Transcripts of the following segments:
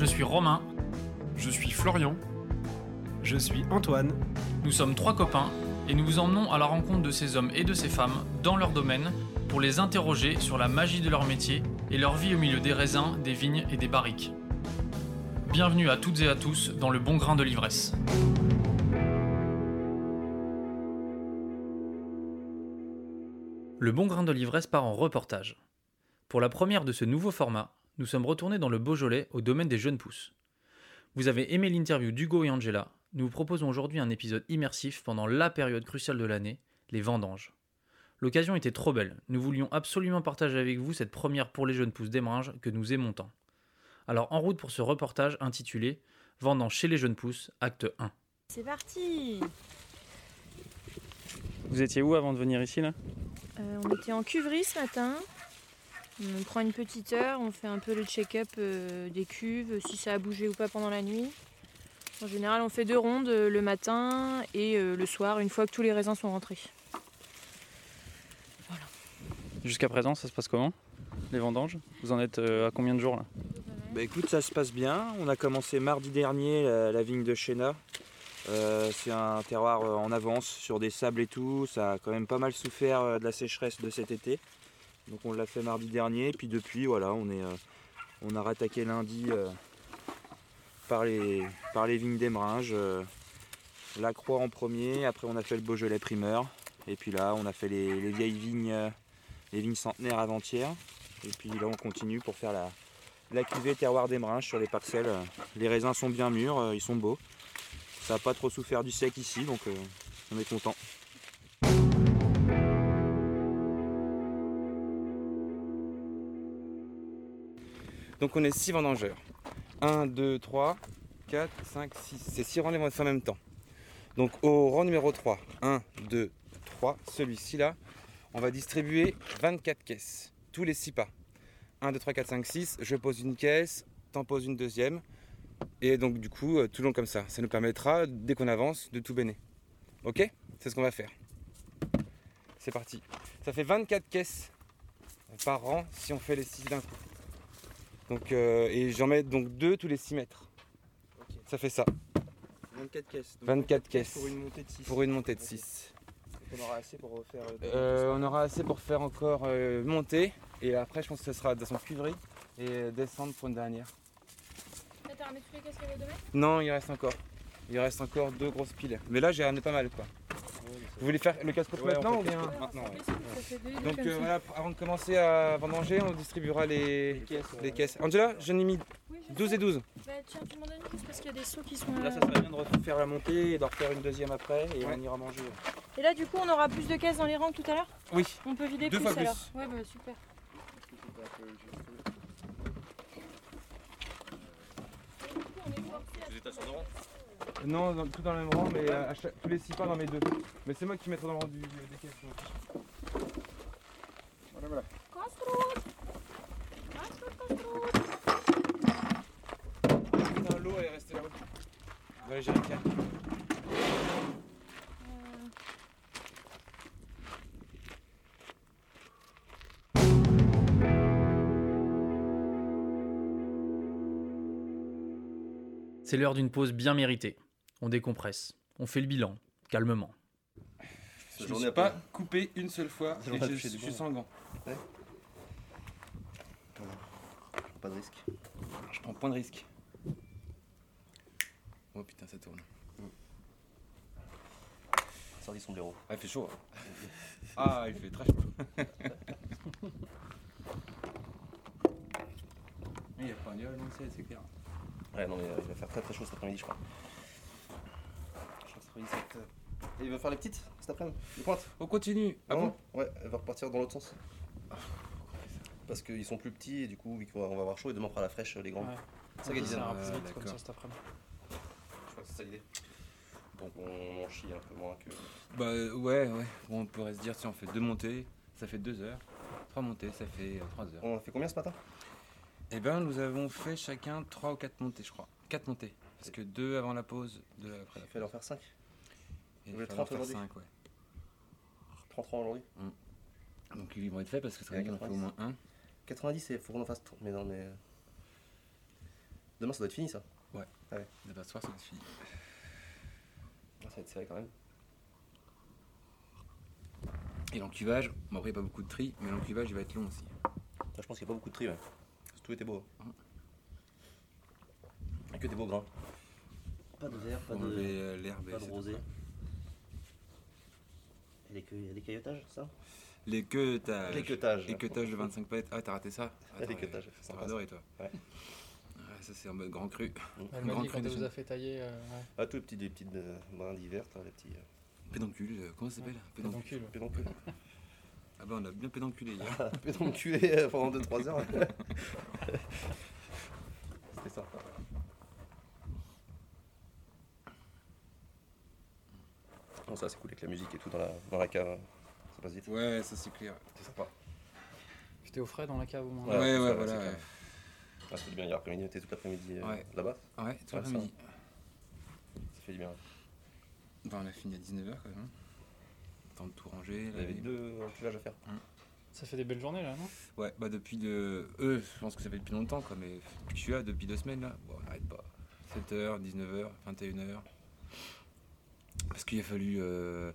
Je suis Romain, Je suis Florian. Je suis Antoine. nous sommes trois copains et nous vous emmenons à la rencontre de ces hommes et de ces femmes dans leur domaine pour les interroger sur la magie de leur métier et leur vie au milieu des raisins, des vignes et des barriques. Bienvenue à toutes et à tous dans le bon grain de l'ivresse. Le bon grain de l'ivresse part en reportage. Pour la première de ce nouveau format, nous sommes retournés dans le Beaujolais au domaine des jeunes pousses. Vous avez aimé l'interview d'Hugo et Angela, nous vous proposons aujourd'hui un épisode immersif pendant la période cruciale de l'année, les vendanges. L'occasion était trop belle, nous voulions absolument partager avec vous cette première pour les jeunes pousses d'Emeringes que nous aimons tant. Alors en route pour ce reportage intitulé Vendanges chez les jeunes pousses, acte 1. C'est parti Vous étiez où avant de venir ici là? Euh, On était en cuverie ce matin. On prend une petite heure, on fait un peu le check-up euh, des cuves, si ça a bougé ou pas pendant la nuit. En général, on fait deux rondes euh, le matin et euh, le soir, une fois que tous les raisins sont rentrés. Jusqu'à présent, ça se passe comment Les vendanges? Vous en êtes à combien de jours là? Bah écoute, ça se passe bien. On a commencé mardi dernier la, la vigne de Chéna. Euh, c'est un terroir en avance sur des sables et tout. Ça a quand même pas mal souffert de la sécheresse de cet été. Donc on l'a fait mardi dernier. Puis depuis, voilà, on, euh, a rattaqué lundi euh, par, les, vignes d'Emeringes. euh, la Croix en premier. Après, on a fait le Beaujolais primeur. Et puis là, on a fait les, les vieilles vignes, euh, les vignes centenaires avant-hier. Et puis là, on continue pour faire la, la cuvée terroir d'Emeringes sur les parcelles. Les raisins sont bien mûrs, ils sont beaux. Ça n'a pas trop souffert du sec ici, donc on est content. Donc on est 6 vendangeurs. 1, 2, 3, 4, 5, 6. C'est 6 rangs les en même temps. Donc au rang numéro 3, 1, 2, 3, celui-ci là, on va distribuer 24 caisses, tous les 6 pas. 1, 2, 3, 4, 5, 6, je pose une caisse, t'en poses une deuxième. Et donc du coup, euh, tout le long comme ça. Ça nous permettra, dès qu'on avance, de tout béner. Ok? C'est ce qu'on va faire. C'est parti. Ça fait 24 caisses par rang si on fait les 6 d'un coup. Donc, euh, et j'en mets donc deux tous les 6 mètres. Ça fait ça, 24 caisses. 24 caisses Pour une montée de 6. pour une montée de 6. On aura assez pour refaire. Euh, on aura assez pour faire encore euh, monter et après je pense que ce sera de son cuivrerie et descendre pour une dernière. T'as ramené les Non, il reste encore. Il reste encore deux grosses piles. Mais là j'ai ramené pas mal quoi. Vous voulez faire le casse-croûte Ouais, maintenant ou bien. Maintenant, Donc euh, voilà, avant de commencer à vendanger, on distribuera les, Les caisses, les euh, caisses. Angela, j'en ai mis Oui, je 12 sais. et 12. Bah tiens, tu m'en donnes une parce qu'il y a des seaux qui sont Là, ça serait bien de refaire la montée et d'en refaire une deuxième après et Ouais. on ira manger. Et là, du coup, on aura plus de caisses dans les rangs que tout à l'heure? Oui. On peut vider Deux plus fois plus. alors Ouais, bah super. Non, tout dans le même rang, mais tous les 6 pas dans mes deux. Mais c'est moi qui mettrai dans le rang du, des caisses. donc. Voilà, voilà. Putain, l'eau elle est restée là-haut. Dans les jerrycans. C'est l'heure d'une pause bien méritée. On décompresse. On fait le bilan, calmement. Je ne suis pas coupé une seule fois et je, je suis sans gants. Pas de risque. Je prends point de risque. Oh putain, ça tourne. Sorti son blaireau. Ah, il fait chaud. hein. Ah, il fait très chaud. Il n'y a pas un c'est c'est clair. Ouais, non, mais euh, il va faire très très chaud cet après-midi, je crois. Je crois que cet après-midi, ça va être, euh, Et il va faire les petites cet après-midi Les pointes On continue. Ah Non bon? Ouais, elle va repartir dans l'autre sens. Parce qu'ils sont plus petits et du coup, on va avoir chaud et demain on fera la fraîche, les grands. Ouais. Ça qui est Ça plus vite comme ça cet après-midi. Je crois que c'est ça l'idée. Bon, on en chie un peu moins que. Bah euh, ouais, ouais. Bon, on pourrait se dire si on fait deux montées, ça fait deux heures. Trois montées, ça fait euh, trois heures. On a fait combien ce matin? Eh ben, nous avons fait chacun trois ou quatre montées, je crois. Quatre montées. Parce que deux avant la pause, deux après la Il fallait en pause. faire 5. Et Vous êtes 30 aujourd'hui cinq, ouais. 33 aujourd'hui. Donc ils vont être faits parce que ça veut Ouais, dire qu'on en fait au moins un. 90, il faut qu'on en fasse tout. Mais non, mais. euh, Demain, ça doit être fini ça. Demain soir, ça va être fini. Ah, Ça va être serré quand même. Et l'encuvage, bon après il n'y a pas beaucoup de tri, mais l'encuvage il va être long aussi. Ça, je pense qu'il n'y a pas beaucoup de tri, ouais. Parce que tout était beau. Il y a que des beaux grains. Pas de vert, pas de, euh, l'herbe et pas de c'est tout, rosé. Les, il y a des caillottages, ça Les queutages. Les queutages. Les queutages de 25 pètes. Ah, t'as raté ça Les Attends, queutages, ouais, c'est T'as adoré toi. Ouais. Ouais, ça c'est en mode grand cru. Elle Grand dit quand elle cru vous a fait tailler. euh, ouais. Ah, tout petit, des petites euh, vertes, là, les petits. euh, Pédoncule, euh, comment ça s'appelle Pédoncule. Pédoncule. pédoncules. Ah bah on a bien pédonculé hier. pédonculés euh, pendant 2-3 heures. C'était ça. Bon, ça c'est cool avec la musique et tout dans la, dans la cave. Ça passe vite. Ouais, ça c'est clair. C'est sympa. J'étais au frais dans la cave au moins. Ouais, ouais, voilà. ouais. clair. Ah, ça fait du bien hier après-midi, t'es toute l'après-midi euh, Ouais. là-bas. Ouais, tout l'après-midi. Ça fait du bien. Bah, on a fini à 19h quand même. Temps de tout ranger. Il y avait deux enculages à faire. Ça fait des belles journées là, non? Ouais, bah depuis de. Eux, je pense que ça fait depuis longtemps quoi, mais depuis que je suis là, depuis deux semaines là, bon, on n'arrête pas. 7h, 19h, 21h. Parce qu'il a fallu euh,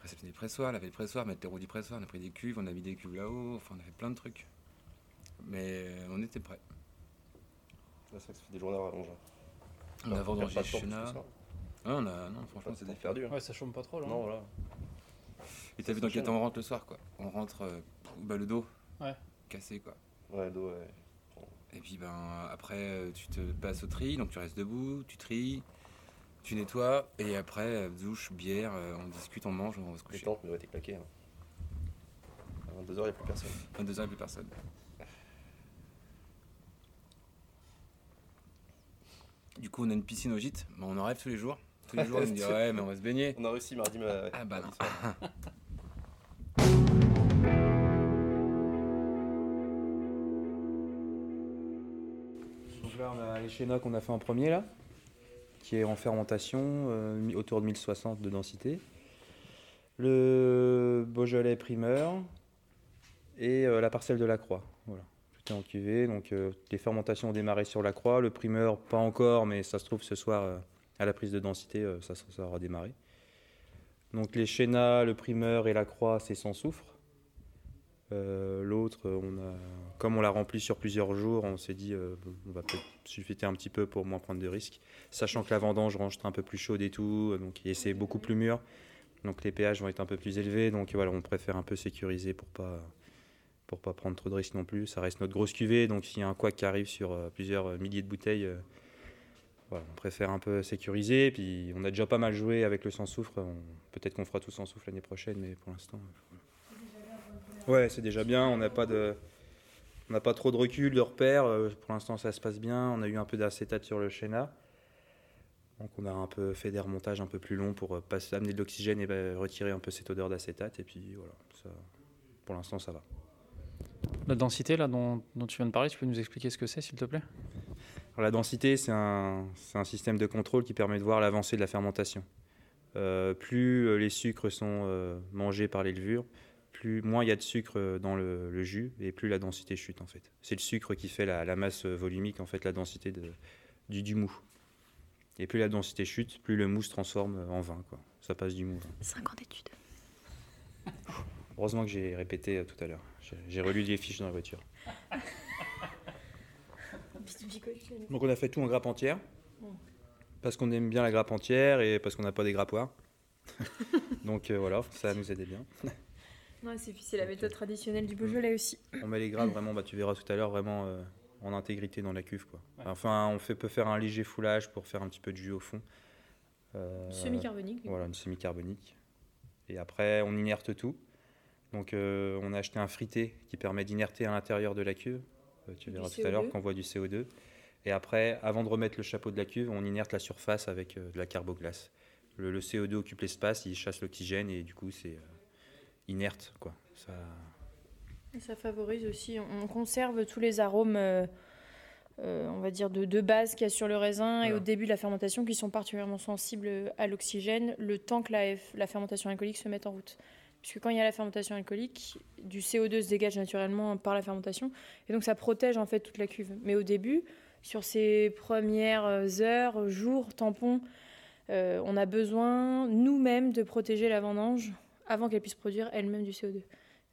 réceptionner le pressoir, laver le pressoir, mettre les roues du pressoir, on a pris des cuves, on a mis des cuves là-haut, enfin on a fait plein de trucs. Mais euh, on était prêts. Ouais, C'est vrai que ça fait des journées rallongées. On a que ça. Ah, on a, non, franchement, Pas c'était de perdu. hein. Ouais, ça chôme pas trop là. Non, voilà. Et t'as vu dans quel temps on rentre le soir quoi On rentre euh, bah, le dos Ouais. cassé quoi. Ouais, le dos, ouais. Et puis ben après euh, tu te passes au tri, donc tu restes debout, tu tries, tu nettoies, et après euh, douche, bière, euh, on discute, on mange, on va se Les coucher. tentes mais ouais, t'es claqué. Hein. À 22h, il n'y a plus personne. 22h, plus personne. Du coup on a une piscine au gîte, Ben, on en rêve tous les jours. Tous les jours on me dit ouais mais on va se baigner. On a réussi mardi, mais. ouais, Ah bah mardi non. soir. Donc là, on a l'échéna qu'on a fait en premier, là, qui est en fermentation, euh, autour de 1060 de densité. Le Beaujolais primeur et euh, la parcelle de la Croix. Tout est en cuvée. Donc euh, les fermentations ont démarré sur la Croix. Le primeur, pas encore, mais ça se trouve ce soir, euh, à la prise de densité, euh, ça, ça aura démarré. Donc les Chénas, le primeur et la Croix, c'est sans soufre. Euh, L'autre, on a, comme on l'a rempli sur plusieurs jours, on s'est dit euh, on va peut-être suffiter un petit peu pour moins prendre de risques. Sachant que la vendange range un peu plus chaude et tout, donc et c'est beaucoup plus mûr. Donc les pH vont être un peu plus élevés. Donc voilà, on préfère un peu sécuriser pour pas pour pas prendre trop de risques non plus. Ça reste notre grosse cuvée, donc s'il y a un couac qui arrive sur euh, plusieurs euh, milliers de bouteilles, voilà, on préfère un peu sécuriser. Puis on a déjà pas mal joué avec le sans soufre. On- Peut-être qu'on fera tout sans soufre l'année prochaine, mais pour l'instant. Ouais, c'est déjà bien. On n'a pas de, on n'a pas trop de recul, de repères. Euh, Pour l'instant, ça se passe bien. On a eu un peu d'acétate sur le Chéna. Donc, on a un peu fait des remontages un peu plus longs pour euh, passer, amener de l'oxygène et bah, retirer un peu cette odeur d'acétate. Et puis voilà, ça, pour l'instant, ça va. La densité là dont, dont tu viens de parler, tu peux nous expliquer ce que c'est s'il te plaît? Alors, la densité, c'est un, c'est un système de contrôle qui permet de voir l'avancée de la fermentation. Euh, plus les sucres sont euh, mangés par les levures, plus, moins il y a de sucre dans le, le jus et plus la densité chute en fait. C'est le sucre qui fait la, la masse volumique, en fait, la densité de, du, du mou. Et plus la densité chute, plus le mou se transforme en vin. Quoi. Ça passe du mou. au vin. 5 ans d'études. Heureusement que j'ai répété euh, tout à l'heure. J'ai- J'ai relu les fiches dans la voiture. Donc on a fait tout en grappe entière. Parce qu'on aime bien la grappe entière et parce qu'on n'a pas des grappoirs. Donc euh, voilà, ça nous aidait bien. Non, c'est c'est la méthode traditionnelle du Beaujolais aussi. On met les grappes vraiment, bah, tu verras tout à l'heure, vraiment euh, en intégrité dans la cuve. Quoi. Enfin, on fait, peut faire un léger foulage pour faire un petit peu de jus au fond. Euh, Semi-carbonique. Voilà, une semi-carbonique. Et après, on inerte tout. Donc, euh, on a acheté un frité qui permet d'inerter à l'intérieur de la cuve. Euh, tu Du verras tout à l'heure CO2. qu'on voit du CO2. Et après, avant de remettre le chapeau de la cuve, on inerte la surface avec euh, de la carboglace. Le, le CO2 occupe l'espace, il chasse l'oxygène et du coup c'est euh, inerte. Quoi. Ça... Et ça favorise aussi, on on conserve tous les arômes, euh, euh, on va dire, de, de base qu'il y a sur le raisin et au début de la fermentation qui sont particulièrement sensibles à l'oxygène le temps que la, la fermentation alcoolique se mette en route. Puisque quand il y a la fermentation alcoolique, du CO2 se dégage naturellement par la fermentation et donc ça protège en fait toute la cuve. Mais au début, sur ces premières heures, jours, tampons, euh, on a besoin nous-mêmes de protéger la vendange avant qu'elle puisse produire elle-même du CO2.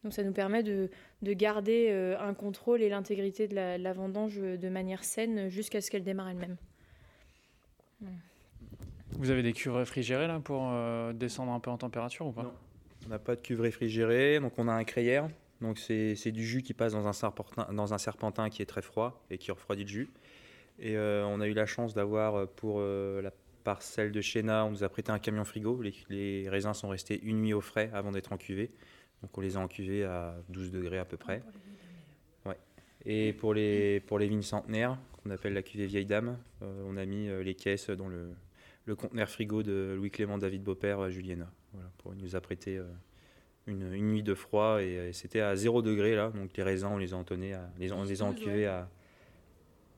Donc ça nous permet de, de garder euh, un contrôle et l'intégrité de la, la vendange euh, de manière saine jusqu'à ce qu'elle démarre elle-même. Vous avez des cuves réfrigérées là pour euh, descendre un peu en température ou pas? Non. On n'a pas de cuve réfrigérée, donc on a un crayère. Donc c'est du jus qui passe dans un, serpentin, dans un serpentin qui est très froid et qui refroidit le jus. Et euh, on a eu la chance d'avoir pour euh, la parcelle de Chéna, on nous a prêté un camion frigo. Les, les raisins sont restés une nuit au frais avant d'être en cuvée. Donc on les a en cuvée à 12 degrés à peu près. Ouais. Et pour les, pour les vignes centenaires, qu'on appelle la cuvée vieille dame, euh, on a mis euh, les caisses dans le, le conteneur frigo de Louis-Clément David Beaupère à Juliena. Voilà, pour, il nous a prêté euh, une, une nuit de froid et, euh, c'était à 0 degré là. Donc les raisins, on les a entonnés, à, les, on les a 12, encuvés à,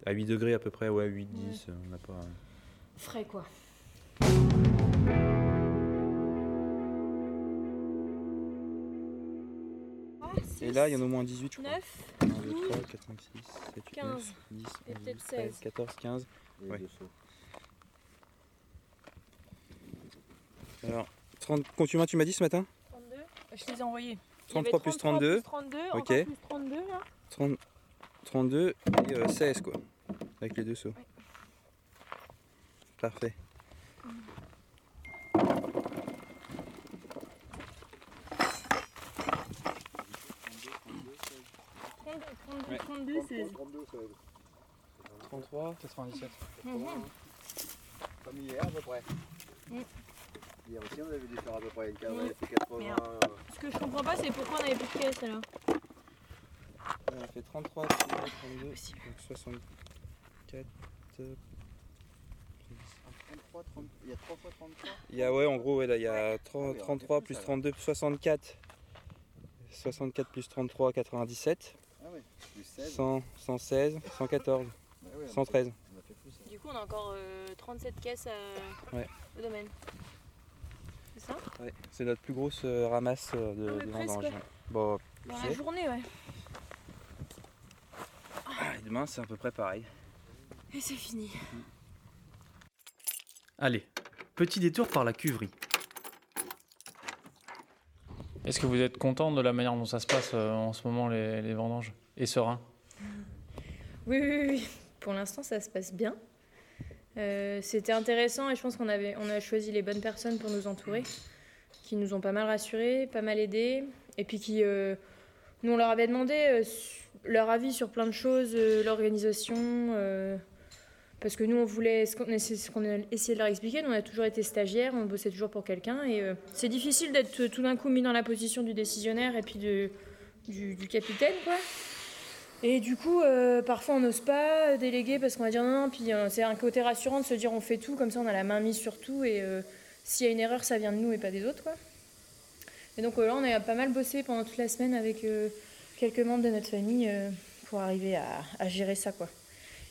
à 8 degrés à peu près, ouais, 8, 10. euh, On n'a pas. Frais quoi. Et là, il y en a au moins 18, je crois. 9 1, 2, 3, 4, 5, 6, 7, 8, 15. 9, 10, Et 11, peut-être 12, 13, 16. 14, 15. Les Ouais. Alors, 30, combien tu m'as dit ce matin 32 Je les ai envoyés. Il y 33 avait plus 33 32, plus 32, Ok. encore plus 32 là. 30, 32 et euh, 16 quoi, avec les deux sauts. Ouais. Parfait. Ouais. 32, 16. 33, 97. Mhm. Comme hier à peu près. Mm. Hier aussi on avait dû faire à peu près une Mm. c'est 80. Merde. Ce que je comprends pas, c'est pourquoi on avait plus de caisse là. On a fait 33, 32, 32, donc 64. Euh, 33, 30, il y a 3 fois 33. Il y a, ouais, en gros, ouais, là, il y a 30 Ah oui, on 33 fait plus ça, là. 32 plus 64. 64 plus 33, 97. Ah oui, plus 16. 100, 116, 114, Ah oui, on a fait- 113. On a fait plus. ça. Du coup, on a encore euh, 37 caisses à... Ouais. au domaine. C'est ça? Ouais, c'est notre plus grosse euh, ramasse euh, de, Ah ouais, de vendange. ouais. Bon, Dans la sais. journée, ouais. Ah, et demain, c'est à peu près pareil. Et c'est fini. Allez, petit détour par la cuverie. Est-ce que vous êtes content de la manière dont ça se passe euh, en ce moment, les, les vendanges Et serein? Oui, oui, oui. Pour l'instant, ça se passe bien. Euh, C'était intéressant et je pense qu'on avait, on a choisi les bonnes personnes pour nous entourer, qui nous ont pas mal rassurés, pas mal aidés, et puis qui, euh, nous, on leur avait demandé euh, leur avis sur plein de choses, euh, l'organisation, euh, parce que nous, on voulait, ce qu'on qu'on a de leur expliquer, on a toujours été stagiaires, on bossait toujours pour quelqu'un, et euh, c'est difficile d'être tout d'un coup mis dans la position du décisionnaire et puis du, capitaine, quoi. Et du coup, euh, parfois on n'ose pas déléguer parce qu'on va dire non, non, puis euh, c'est un côté rassurant de se dire on fait tout, comme ça on a la main mise sur tout et s'il y a une erreur, ça vient de nous et pas des autres. Quoi. Et donc là, on a pas mal bossé pendant toute la semaine avec quelques membres de notre famille pour arriver à, à gérer ça. Quoi.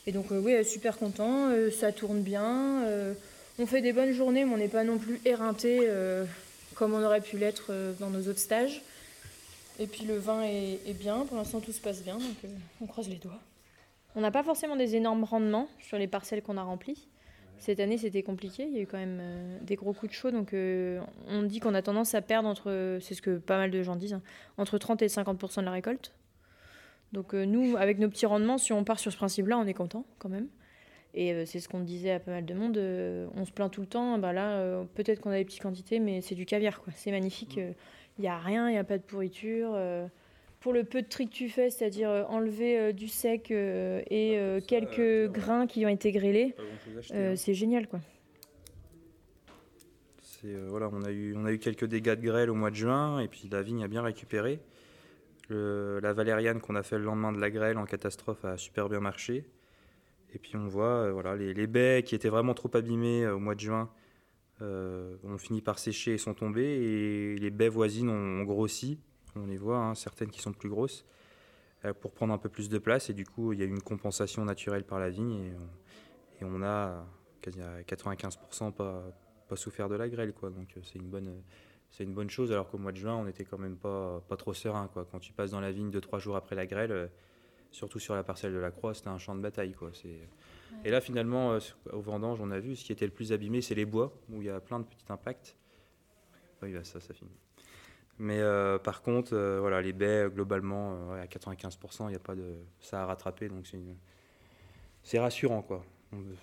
Et donc, euh, oui, super content, euh, ça tourne bien, euh, on fait des bonnes journées, mais on n'est pas non plus éreinté comme on aurait pu l'être dans nos autres stages. Et puis le vin est, bien, pour l'instant tout se passe bien, donc on croise les doigts. On n'a pas forcément des énormes rendements sur les parcelles qu'on a remplies. Cette année c'était compliqué, il y a eu quand même des gros coups de chaud, donc on dit qu'on a tendance à perdre entre, c'est ce que pas mal de gens disent, hein, entre 30 et 50% de la récolte. Donc euh, nous, avec nos petits rendements, si on part sur ce principe-là, on est content quand même. Et euh, c'est ce qu'on disait à pas mal de monde. euh, on se plaint tout le temps. Bah là, euh, peut-être qu'on a des petites quantités, mais c'est du caviar, quoi. C'est magnifique. euh, Il n'y a rien, il n'y a pas de pourriture. euh, pour le peu de tri que tu fais, c'est-à-dire euh, enlever euh, du sec euh, et euh, Ça, quelques grains qui ont été grêlés, euh, hein. c'est génial, quoi. C'est, euh, voilà, on, a eu, on a eu quelques dégâts de grêle au mois de juin et puis la vigne a bien récupéré. La valériane qu'on a fait le lendemain de la grêle en catastrophe a super bien marché. Et puis on voit euh, voilà, les, baies qui étaient vraiment trop abîmées euh, au mois de juin euh, ont fini par sécher et sont tombées. Et les baies voisines ont, grossi. On les voit, hein, certaines qui sont plus grosses, euh, pour prendre un peu plus de place. Et du coup, il y a eu une compensation naturelle par la vigne. Et on, a quasi à 95% pas, pas souffert de la grêle. Quoi. Donc c'est une bonne... C'est une bonne chose, alors qu'au mois de juin, on n'était quand même pas, pas trop serein. Quoi. Quand tu passes dans la vigne 2-3 jours après la grêle, euh, surtout sur la parcelle de la Croix, c'était un champ de bataille. Quoi. Et là, finalement, euh, au vendange, on a vu, ce qui était le plus abîmé, c'est les bois, où il y a plein de petits impacts. Oui, bah, ça, ça finit. Mais euh, par contre, euh, voilà, les baies, globalement, à 95%, il a pas de... ça a rattrapé, donc c'est, une... rassurant. Quoi.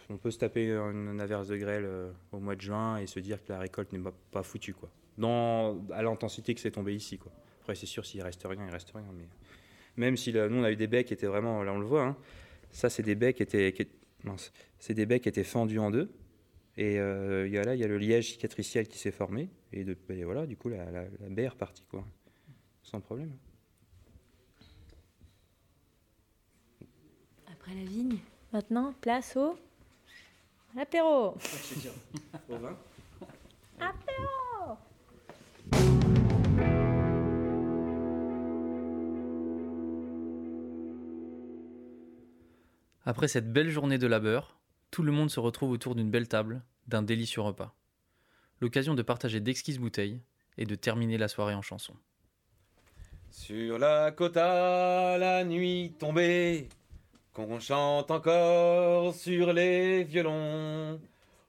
On, peut se taper une, averse de grêle au mois de juin et se dire que la récolte n'est pas, pas foutue. Quoi. Dans, à l'intensité que c'est tombé ici. Quoi. Après, c'est sûr, s'il reste rien, il reste rien. Mais même si là, nous, on a eu des baies qui étaient vraiment, là, on le voit, hein, ça, c'est des baies qui étaient, qui, mince, c'est des baies qui étaient fendues en deux. Et euh, il y a là, il y a le liège cicatriciel qui s'est formé. Et, de, et voilà, du coup, la, la, la baie est repartie, quoi. Sans problème. Après la vigne, maintenant, place au. l'apéro. Au vin Après cette belle journée de labeur, tout le monde se retrouve autour d'une belle table, d'un délicieux repas. L'occasion de partager d'exquises bouteilles et de terminer la soirée en chanson. Sur la côte à la nuit tombée, qu'on chante encore sur les violons,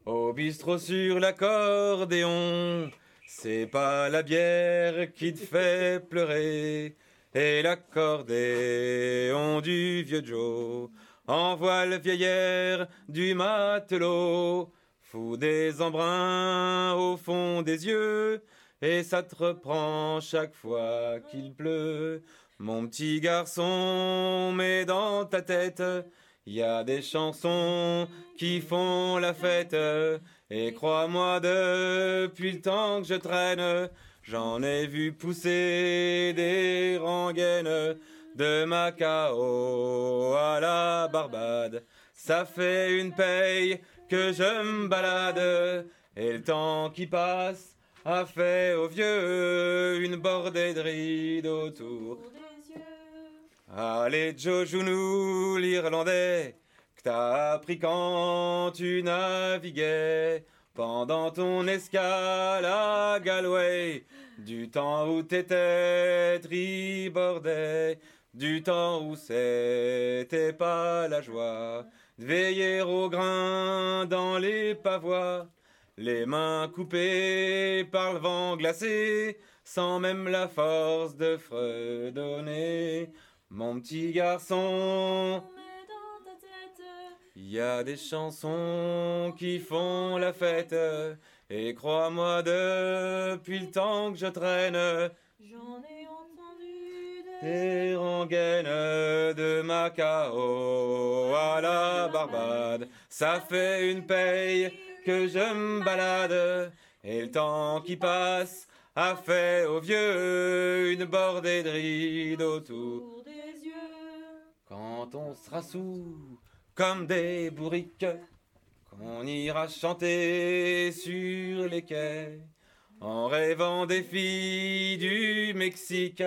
au bistrot sur l'accordéon, c'est pas la bière qui te fait pleurer, et l'accordéon du vieux Joe envoie le vieillard du matelot, fout des embruns au fond des yeux, et ça te reprend chaque fois qu'il pleut. Mon petit garçon, mets dans ta tête, y a des chansons qui font la fête. Et crois-moi, depuis le temps que je traîne, j'en ai vu pousser des rengaines de Macao à la Barbade. Ça fait une paye que je me balade, et le temps qui passe a fait aux vieux une bordée de rides autour. Allez, Joe, joue-nous l'Irlandais que t'as appris quand tu naviguais pendant ton escale à Galway, du temps où t'étais tribordais, du temps où c'était pas la joie de veiller au grain dans les pavois. Les mains coupées par le vent glacé, sans même la force de fredonner. Mon petit garçon, il y a des chansons qui font la fête. Et crois-moi, depuis le temps que je traîne, J'en ai de Macao à la Barbade. Ça fait une paye que je me balade. Et le temps qui passe a fait aux vieux une bordée de rides autour. des yeux. Quand on sera sous comme des bourriques, qu'on ira chanter sur les quais, en rêvant des filles du Mexique,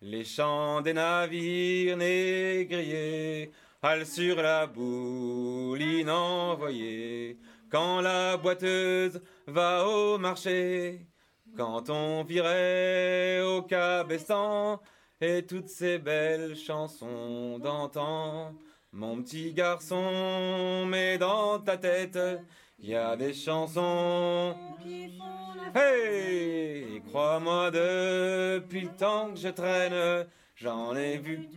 les chants des navires négriers, hal sur la bouline envoyée, quand la boiteuse va au marché, quand on virait au cabestan, et toutes ces belles chansons d'antan. Mon petit garçon, mets dans ta tête, il y a des chansons. Hey, Et crois-moi, depuis le temps que je traîne, j'en ai vu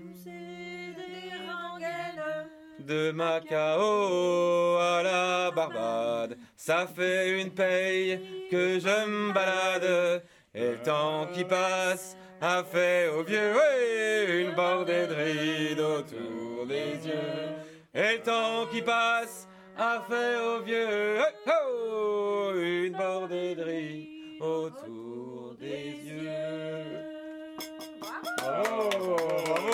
de Macao à la Barbade. Ça fait une paye que je me balade, et le temps qui passe a fait aux vieux ouais, une bordée de rides autour des yeux. Et le temps qui passe a fait aux vieux oh, une bordée de rides autour des yeux. Bravo, bravo.